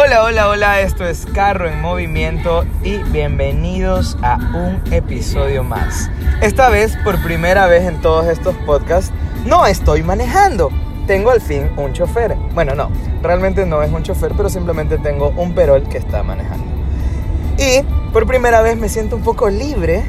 Hola, hola, hola, esto es Carro en Movimiento y bienvenidos a un episodio más. Esta vez, por primera vez en todos estos podcasts, no estoy manejando. Tengo al fin un chofer. Bueno, no, realmente no es un chofer, pero simplemente tengo un perol que está manejando. Y por primera vez me siento un poco libre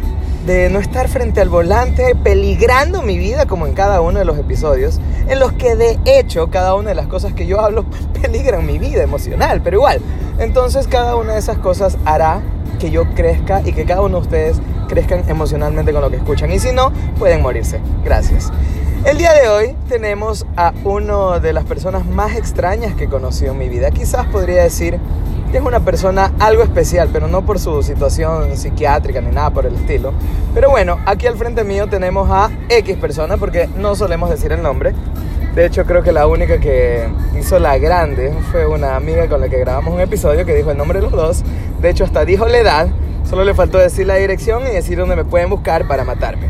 de no estar frente al volante peligrando mi vida como en cada uno de los episodios, en los que de hecho cada una de las cosas que yo hablo peligran mi vida emocional, pero igual. Entonces cada una de esas cosas hará que yo crezca y que cada uno de ustedes crezcan emocionalmente con lo que escuchan. Y si no, pueden morirse. Gracias. El día de hoy tenemos a una de las personas más extrañas que he conocido en mi vida. Quizás podría decir es una persona algo especial, pero no por su situación psiquiátrica ni nada por el estilo. Pero bueno, aquí al frente mío tenemos a X persona, porque no solemos decir el nombre. De hecho, creo que la única que hizo la grande fue una amiga con la que grabamos un episodio que dijo el nombre de los dos. De hecho, hasta dijo la edad. Solo le faltó decir la dirección y decir dónde me pueden buscar para matarme.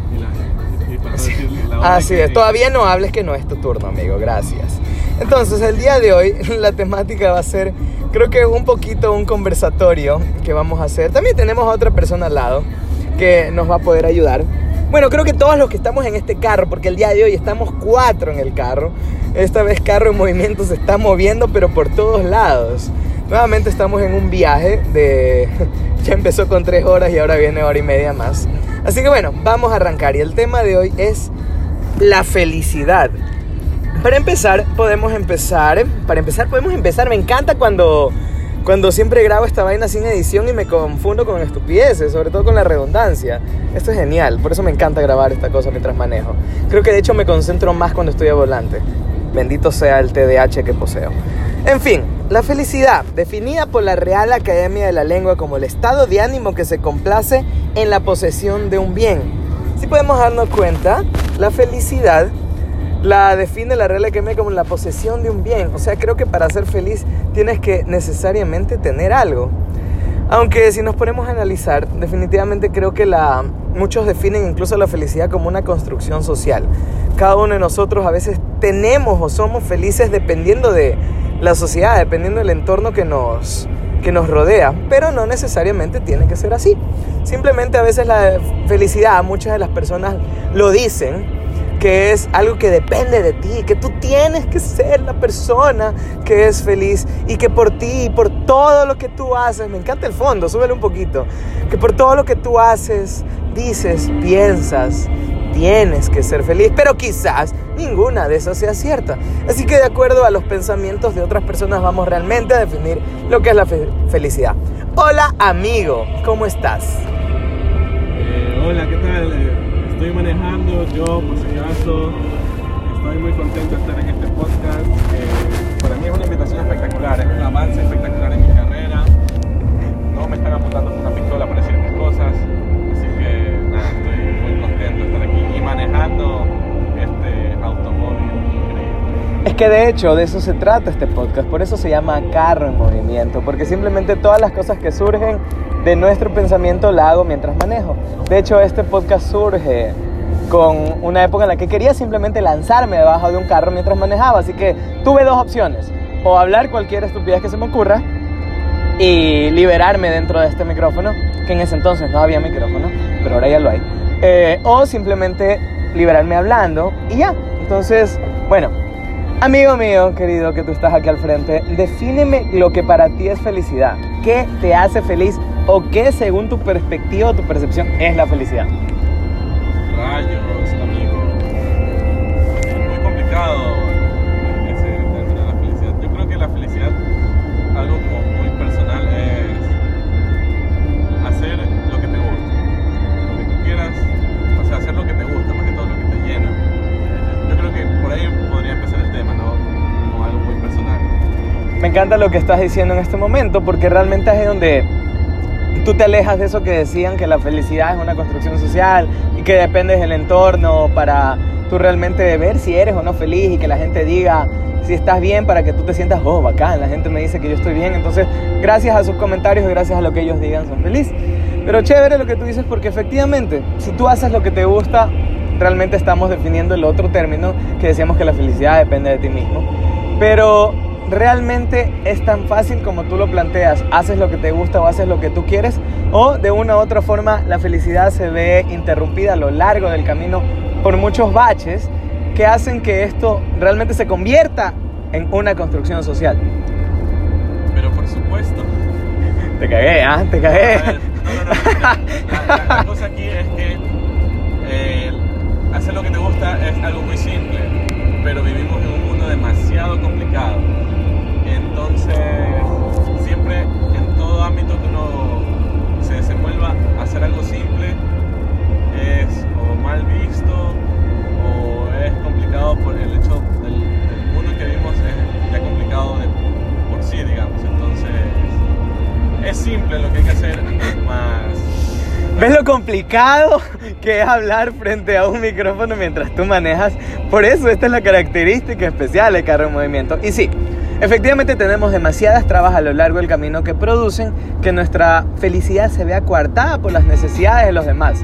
Así es, todavía no hables que no es tu turno, amigo. Gracias. Entonces, el día de hoy la temática va a ser creo que un poquito un conversatorio que vamos a hacer. También tenemos a otra persona al lado que nos va a poder ayudar. Bueno, creo que todos los que estamos en este carro, porque el día de hoy estamos cuatro en el carro, esta vez carro en movimiento se está moviendo, pero por todos lados. Nuevamente estamos en un viaje de... ya empezó con tres horas y ahora viene hora y media más. Así que bueno, vamos a arrancar. Y el tema de hoy es la felicidad. Para empezar, podemos empezar. Para empezar, podemos empezar. Me encanta cuando, cuando siempre grabo esta vaina sin edición y me confundo con estupideces, sobre todo con la redundancia. Esto es genial, por eso me encanta grabar esta cosa mientras manejo. Creo que de hecho me concentro más cuando estoy a volante. Bendito sea el TDAH que poseo. En fin, la felicidad, definida por la Real Academia de la Lengua como el estado de ánimo que se complace en la posesión de un bien. Si podemos darnos cuenta, la felicidad la define la Real Academia como la posesión de un bien. O sea, creo que para ser feliz tienes que necesariamente tener algo. Aunque si nos ponemos a analizar, definitivamente creo que la, muchos definen incluso la felicidad como una construcción social. Cada uno de nosotros a veces tenemos o somos felices dependiendo de la sociedad, dependiendo del entorno que nos, que nos rodea, pero no necesariamente tiene que ser así. Simplemente a veces la felicidad, muchas de las personas lo dicen, que es algo que depende de ti, que tú tienes que ser la persona que es feliz y que por ti y por todo lo que tú haces, me encanta el fondo, súbele un poquito, que por todo lo que tú haces, dices, piensas, tienes que ser feliz, pero quizás ninguna de esas sea cierta. Así que de acuerdo a los pensamientos de otras personas vamos realmente a definir lo que es la felicidad. Hola amigo, ¿cómo estás? Eh, hola, ¿qué tal? Estoy manejando, yo por si acaso estoy muy contento de estar en este podcast. Eh, para mí es una invitación espectacular, es un avance espectacular en mi carrera. No me están apuntando con una pistola para decir mis cosas, así que nada, estoy muy contento de estar aquí y manejando este automóvil increíble. Es que de hecho de eso se trata este podcast, por eso se llama Carro en Movimiento, porque simplemente todas las cosas que surgen de nuestro pensamiento la hago mientras manejo. De hecho, este podcast surge con una época en la que quería simplemente lanzarme debajo de un carro mientras manejaba. Así que tuve dos opciones. O hablar cualquier estupidez que se me ocurra y liberarme dentro de este micrófono, que en ese entonces no había micrófono, pero ahora ya lo hay. Eh, o simplemente liberarme hablando y ya. Entonces, bueno, amigo mío, querido, que tú estás aquí al frente, defíneme lo que para ti es felicidad. ¿Qué te hace feliz o qué según tu perspectiva o tu percepción es la felicidad? Rayos, amigo. Es muy complicado ese término de la felicidad. Yo creo que la felicidad, algo como muy personal, es hacer lo que te gusta. Lo que tú quieras, o sea, hacer lo que te gusta más que todo lo que te llena. Yo creo que por ahí podría empezar el tema, ¿no? Como algo muy personal. Me encanta lo que estás diciendo en este momento porque realmente es donde tú te alejas de eso que decían que la felicidad es una construcción social y que dependes del entorno para tú realmente ver si eres o no feliz y que la gente diga si estás bien para que tú te sientas, oh, bacán, la gente me dice que yo estoy bien, entonces gracias a sus comentarios y gracias a lo que ellos digan son feliz. Pero chévere lo que tú dices porque efectivamente, si tú haces lo que te gusta, realmente estamos definiendo el otro término que decíamos que la felicidad depende de ti mismo. Pero realmente es tan fácil como tú lo planteas. Haces lo que te gusta o haces lo que tú quieres. O de una u otra forma la felicidad se ve interrumpida a lo largo del camino por muchos baches que hacen que esto realmente se convierta en una construcción social. Pero por supuesto. Te cagué, ¿ah? Te cagué. Ver, no, no, no, la, la- la cosa aquí es que eh, hacer lo que te gusta es algo muy simple, pero vivimos en un mundo demasiado complicado. ¿Ves lo complicado que es hablar frente a un micrófono mientras tú manejas? Por eso esta es la característica especial del carro en movimiento. Y sí, efectivamente tenemos demasiadas trabas a lo largo del camino que producen que nuestra felicidad se vea coartada por las necesidades de los demás.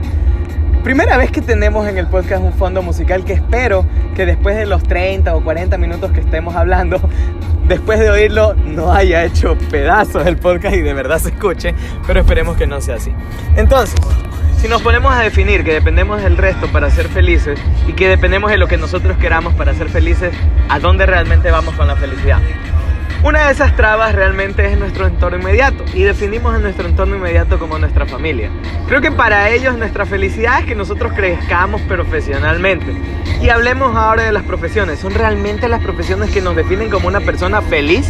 Primera vez que tenemos en el podcast un fondo musical que espero que después de los 30 o 40 minutos que estemos hablando, después de oírlo, no haya hecho pedazos el podcast y de verdad se escuche, pero esperemos que no sea así. Entonces, si nos ponemos a definir que dependemos del resto para ser felices y que dependemos de lo que nosotros queramos para ser felices, ¿a dónde realmente vamos con la felicidad? Una de esas trabas realmente es nuestro entorno inmediato y definimos a nuestro entorno inmediato como nuestra familia. Creo que para ellos nuestra felicidad es que nosotros crezcamos profesionalmente. Y hablemos ahora de las profesiones. ¿Son realmente las profesiones que nos definen como una persona feliz?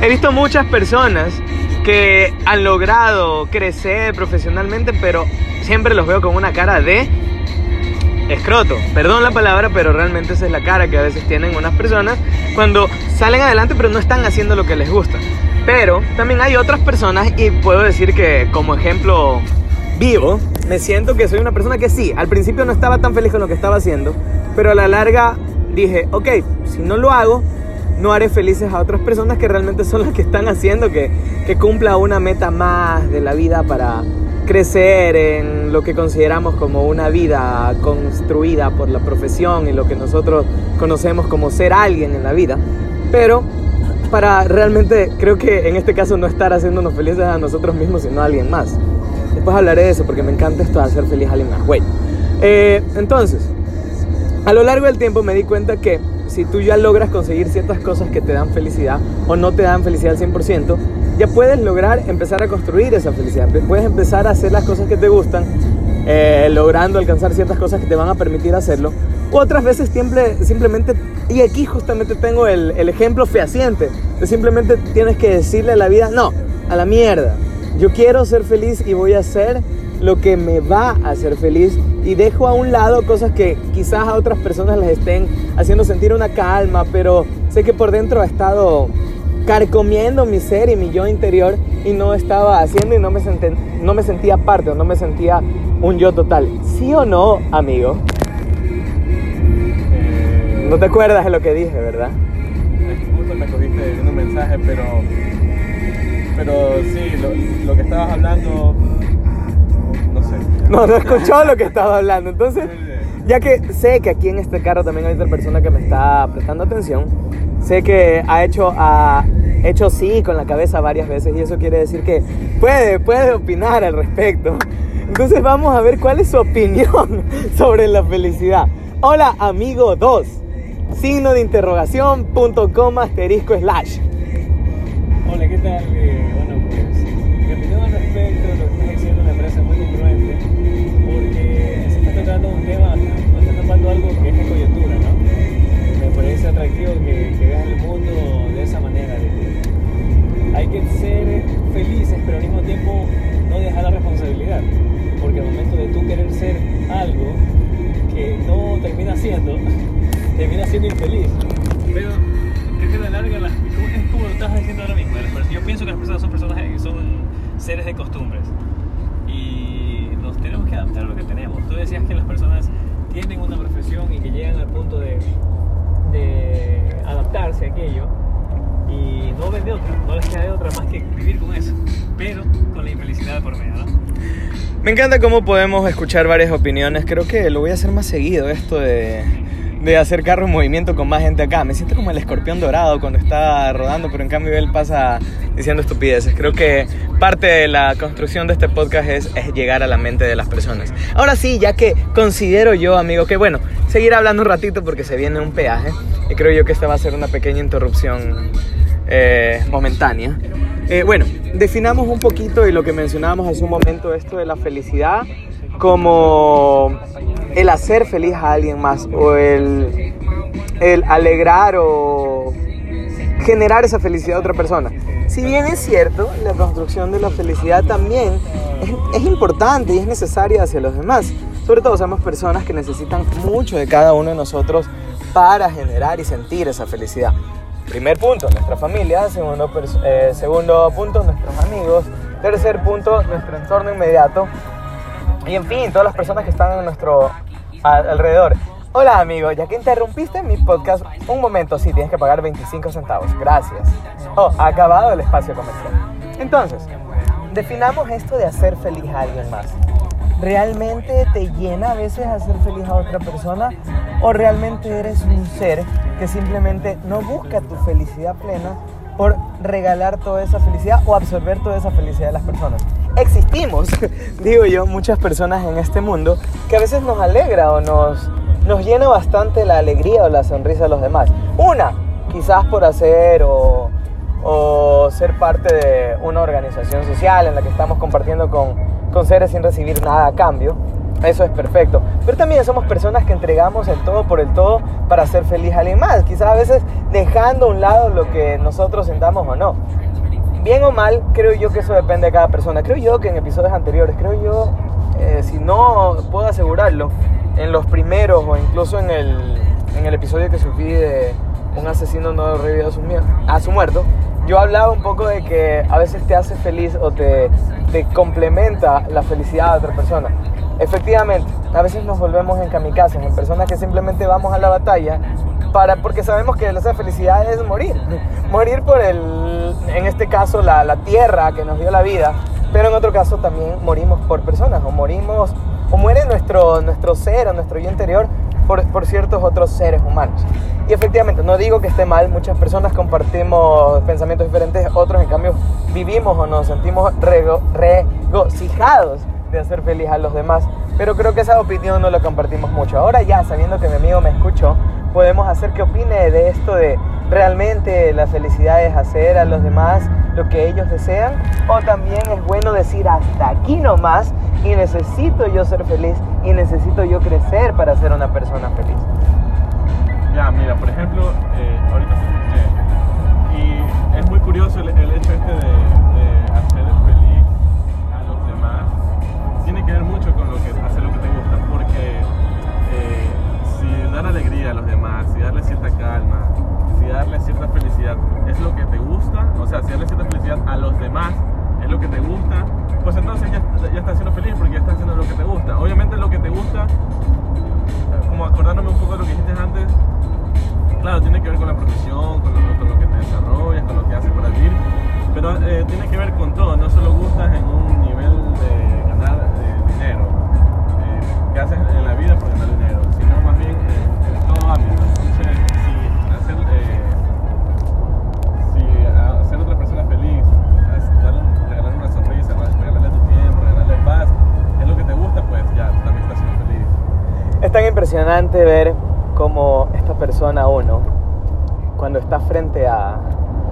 He visto muchas personas que han logrado crecer profesionalmente, pero siempre los veo con una cara de escroto. Perdón la palabra, pero realmente esa es la cara que a veces tienen unas personas cuando salen adelante pero no están haciendo lo que les gusta. Pero también hay otras personas y puedo decir que como ejemplo vivo, me siento que soy una persona que sí, al principio no estaba tan feliz con lo que estaba haciendo, pero a la larga dije, ok, si no lo hago, no haré felices a otras personas que realmente son las que están haciendo que, que cumpla una meta más de la vida para crecer en lo que consideramos como una vida construida por la profesión y lo que nosotros conocemos como ser alguien en la vida. Pero para realmente, creo que en este caso no estar haciéndonos felices a nosotros mismos, sino a alguien más. Después hablaré de eso porque me encanta esto de hacer feliz a alguien más. Güey. Eh, entonces, a lo largo del tiempo me di cuenta que si tú ya logras conseguir ciertas cosas que te dan felicidad o no te dan felicidad al 100%, ya puedes lograr empezar a construir esa felicidad. Puedes empezar a hacer las cosas que te gustan, eh, logrando alcanzar ciertas cosas que te van a permitir hacerlo. O otras veces simple, simplemente, y aquí justamente tengo el, el ejemplo fehaciente, de simplemente tienes que decirle a la vida, no, a la mierda. Yo quiero ser feliz y voy a hacer lo que me va a hacer feliz y dejo a un lado cosas que quizás a otras personas les estén haciendo sentir una calma, pero sé que por dentro ha estado carcomiendo mi ser y mi yo interior y no estaba haciendo y no me, no me sentía parte o no me sentía un yo total. ¿Sí o no, amigo? Eh, No te acuerdas de lo que dije, ¿verdad? Justo me cogiste viendo un mensaje, pero. Pero sí, lo, lo que estabas hablando. No sé. No, no escuchó lo que estaba hablando. Entonces, ya que sé que aquí en este carro también hay otra persona que me está prestando atención, sé que ha hecho, ha hecho sí con la cabeza varias veces y eso quiere decir que puede, puede opinar al respecto. Entonces vamos a ver cuál es su opinión sobre la felicidad. Hola amigo 2, signo de interrogación, punto coma, asterisco, slash. Hola, ¿qué tal? Eh, bueno, aquello y no ven de otra, no les queda de otra más que vivir con eso, pero con la infelicidad por medio, ¿no? Me encanta cómo podemos escuchar varias opiniones. Creo que lo voy a hacer más seguido esto de, de hacer carro en movimiento con más gente acá. Me siento como el escorpión dorado cuando está rodando, pero en cambio él pasa diciendo estupideces. Creo que parte de la construcción de este podcast es, llegar a la mente de las personas. Ahora sí, ya que considero yo, amigo, que bueno, seguir hablando un ratito porque se viene un peaje y creo yo que esta va a ser una pequeña interrupción eh, momentánea. Eh, bueno, definamos un poquito y lo que mencionábamos hace un momento, esto de la felicidad como el hacer feliz a alguien más o el alegrar o generar esa felicidad a otra persona. Si bien es cierto, la construcción de la felicidad también es, importante y es necesaria hacia los demás. Sobre todo somos personas que necesitan mucho de cada uno de nosotros para generar y sentir esa felicidad. Primer punto, nuestra familia. Segundo, eh, segundo punto, nuestros amigos. Tercer punto, nuestro entorno inmediato. Y en fin, todas las personas que están en nuestro alrededor. Hola amigo, ya que interrumpiste mi podcast, un momento, sí, tienes que pagar 25 centavos. Gracias. Oh, ha acabado el espacio comercial. Entonces, definamos esto de hacer feliz a alguien más. ¿Realmente te llena a veces hacer feliz a otra persona? ¿O realmente eres un ser que simplemente no busca tu felicidad plena por regalar toda esa felicidad o absorber toda esa felicidad de las personas? Existimos, digo yo, muchas personas en este mundo que a veces nos alegra o nos, nos llena bastante la alegría o la sonrisa de los demás. Una, quizás por hacer o, o ser parte de una organización social en la que estamos compartiendo con con seres sin recibir nada a cambio. Eso es perfecto. Pero también somos personas que entregamos el todo por el todo para hacer feliz a alguien más. Quizás a veces dejando a un lado lo que nosotros sentamos o no. Bien o mal, creo yo que eso depende de cada persona. Creo yo que en episodios anteriores, creo yo, eh, si no puedo asegurarlo, en los primeros o incluso en el, en el episodio que subí de un asesino no revivido a a su muerto, yo hablaba un poco de que a veces te hace feliz o te, te complementa la felicidad de otra persona. Efectivamente, a veces nos volvemos en kamikazes, en personas que simplemente vamos a la batalla para, porque sabemos que esa felicidad es morir. Morir por el, en este caso, la, la tierra que nos dio la vida, pero en otro caso también morimos por personas, o morimos, o muere nuestro, nuestro ser o nuestro yo interior por, por, ciertos otros seres humanos. Y efectivamente, no digo que esté mal, muchas personas compartimos pensamientos diferentes, otros en cambio vivimos o nos sentimos regocijados de hacer feliz a los demás, pero creo que esa opinión no la compartimos mucho. Ahora ya, sabiendo que mi amigo me escuchó, podemos hacer que opine de esto de realmente la felicidad es hacer a los demás lo que ellos desean o también es bueno decir hasta aquí nomás y necesito yo ser feliz y necesito yo crecer para ser una persona feliz. Ya, mira, por ejemplo, eh, ahorita se y es muy curioso el, el hecho este de, de, hacer feliz a los demás. Tiene que ver mucho con lo que hacer lo que te gusta, porque eh, si dar alegría a los demás, si darle cierta calma, si darle cierta felicidad es lo que te gusta, o sea, si darle cierta felicidad a los demás es lo que te gusta, pues entonces ya, ya estás siendo feliz porque ya estás haciendo lo que te gusta. Obviamente lo que te gusta, con la profesión, con lo, que te desarrollas, con lo que haces para vivir, pero eh, tiene que ver con todo, no solo gustas en un nivel de ganar eh, dinero, eh, que haces en la vida por ganar dinero, sino más bien en, todo ámbito. Entonces, si hacer, hacer a otra persona feliz, regalarle una sonrisa, regalarle tu tiempo, regalarle paz, es lo que te gusta, pues ya, también estás siendo feliz. Es tan impresionante ver cómo esta persona uno, cuando está frente a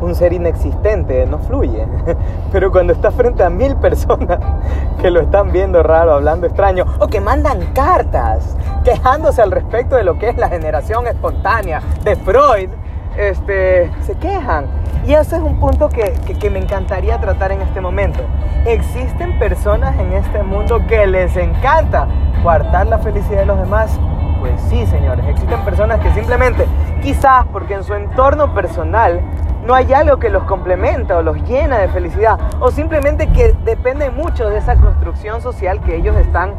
un ser inexistente, no fluye. Pero cuando está frente a mil personas que lo están viendo raro, hablando extraño, o que mandan cartas quejándose al respecto de lo que es la generación espontánea de Freud, este, se quejan. Y ese es un punto que, que, que me encantaría tratar en este momento. Existen personas en este mundo que les encanta coartar la felicidad de los demás pues sí, señores, existen personas que simplemente, quizás porque en su entorno personal no hay algo que los complementa o los llena de felicidad, o simplemente que depende mucho de esa construcción social que ellos están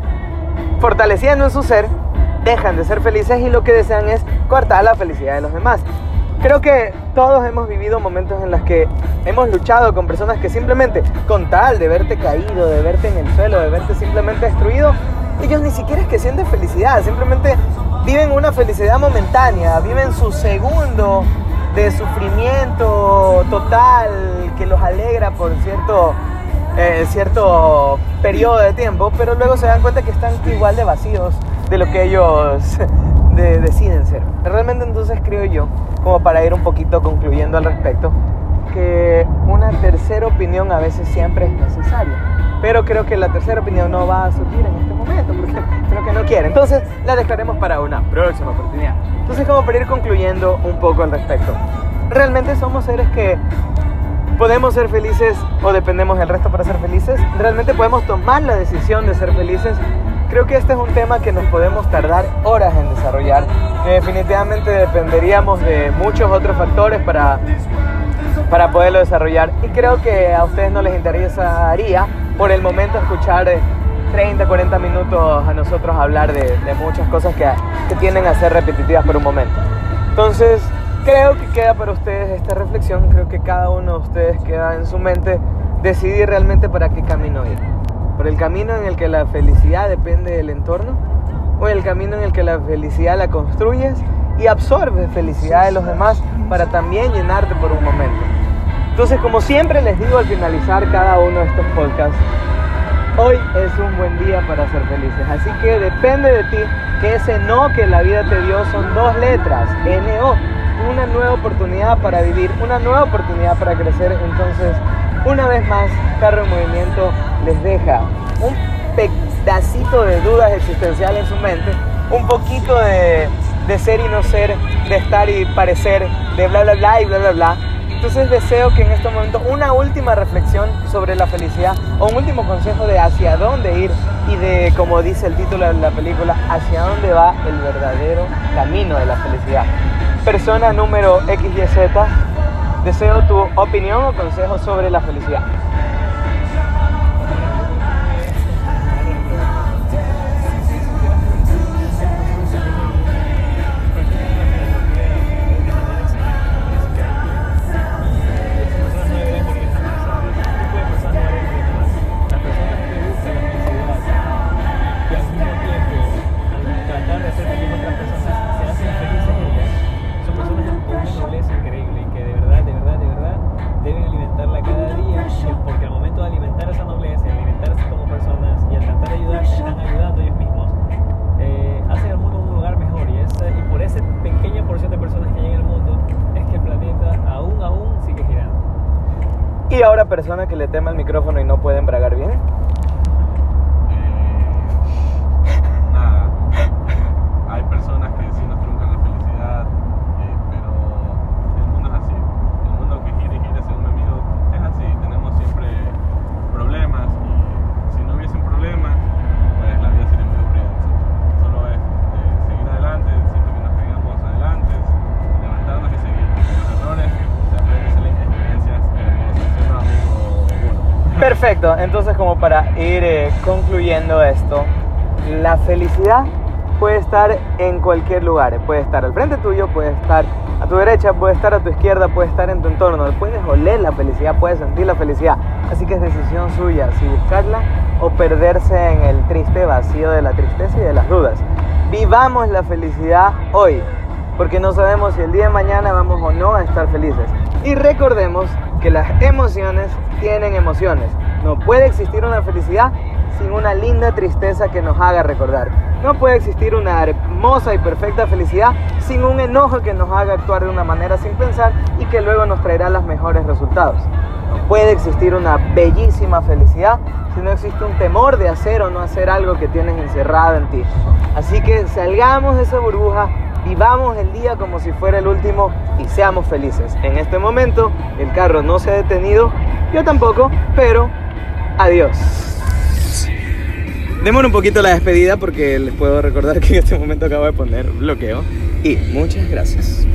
fortaleciendo en su ser, dejan de ser felices y lo que desean es cortar la felicidad de los demás. Creo que todos hemos vivido momentos en los que hemos luchado con personas que simplemente, con tal de verte caído, de verte en el suelo, de verte simplemente destruido, ellos ni siquiera es que sienten felicidad, simplemente viven una felicidad momentánea, viven su segundo de sufrimiento total que los alegra por cierto, eh, cierto periodo de tiempo, pero luego se dan cuenta que están igual de vacíos de lo que ellos de, deciden ser. Realmente entonces creo yo, como para ir un poquito concluyendo al respecto, que una tercera opinión a veces siempre es necesaria. Pero creo que la tercera opinión no va a surgir en este momento, porque no quiere. Entonces la dejaremos para una próxima oportunidad. Entonces como para ir concluyendo un poco al respecto. Realmente somos seres que podemos ser felices o dependemos del resto para ser felices. Realmente podemos tomar la decisión de ser felices Creo que este es un tema que nos podemos tardar horas en desarrollar, definitivamente dependeríamos de muchos otros factores para, para poderlo desarrollar. Y creo que a ustedes no les interesaría por el momento escuchar 30, 40 minutos a nosotros hablar de, muchas cosas que, que tienden a ser repetitivas por un momento. Entonces, creo que queda para ustedes esta reflexión, creo que cada uno de ustedes queda en su mente decidir realmente para qué camino ir por el camino en el que la felicidad depende del entorno o el camino en el que la felicidad la construyes y absorbes felicidad de los demás para también llenarte por un momento. Entonces, como siempre les digo al finalizar cada uno de estos podcasts, hoy es un buen día para ser felices. Así que depende de ti que ese no que la vida te dio son dos letras, N-O, una nueva oportunidad para vivir, una nueva oportunidad para crecer. Entonces, una vez más, Carro en Movimiento les deja un pedacito de dudas existenciales en su mente, un poquito de, ser y no ser, de estar y parecer, de bla bla bla y bla bla bla. Entonces deseo que en este momento una última reflexión sobre la felicidad o un último consejo de hacia dónde ir y de, como dice el título de la película, hacia dónde va el verdadero camino de la felicidad. Persona número XYZ Deseo tu opinión o consejo sobre la felicidad. Y ahora persona que le tema el micrófono y no puede embragar bien. Perfecto, entonces como para ir eh, concluyendo esto, la felicidad puede estar en cualquier lugar, puede estar al frente tuyo, puede estar a tu derecha, puede estar a tu izquierda, puede estar en tu entorno, puedes oler la felicidad, puedes sentir la felicidad, así que es decisión suya si buscarla o perderse en el triste vacío de la tristeza y de las dudas. Vivamos la felicidad hoy, porque no sabemos si el día de mañana vamos o no a estar felices. Y recordemos que las emociones tienen emociones. No puede existir una felicidad sin una linda tristeza que nos haga recordar. No puede existir una hermosa y perfecta felicidad sin un enojo que nos haga actuar de una manera sin pensar y que luego nos traerá los mejores resultados. No puede existir una bellísima felicidad si no existe un temor de hacer o no hacer algo que tienes encerrado en ti. Así que salgamos de esa burbuja, vivamos el día como si fuera el último y seamos felices. En este momento el carro no se ha detenido, yo tampoco, pero adiós. Demora un poquito la despedida porque les puedo recordar que en este momento acabo de poner bloqueo. Y muchas gracias.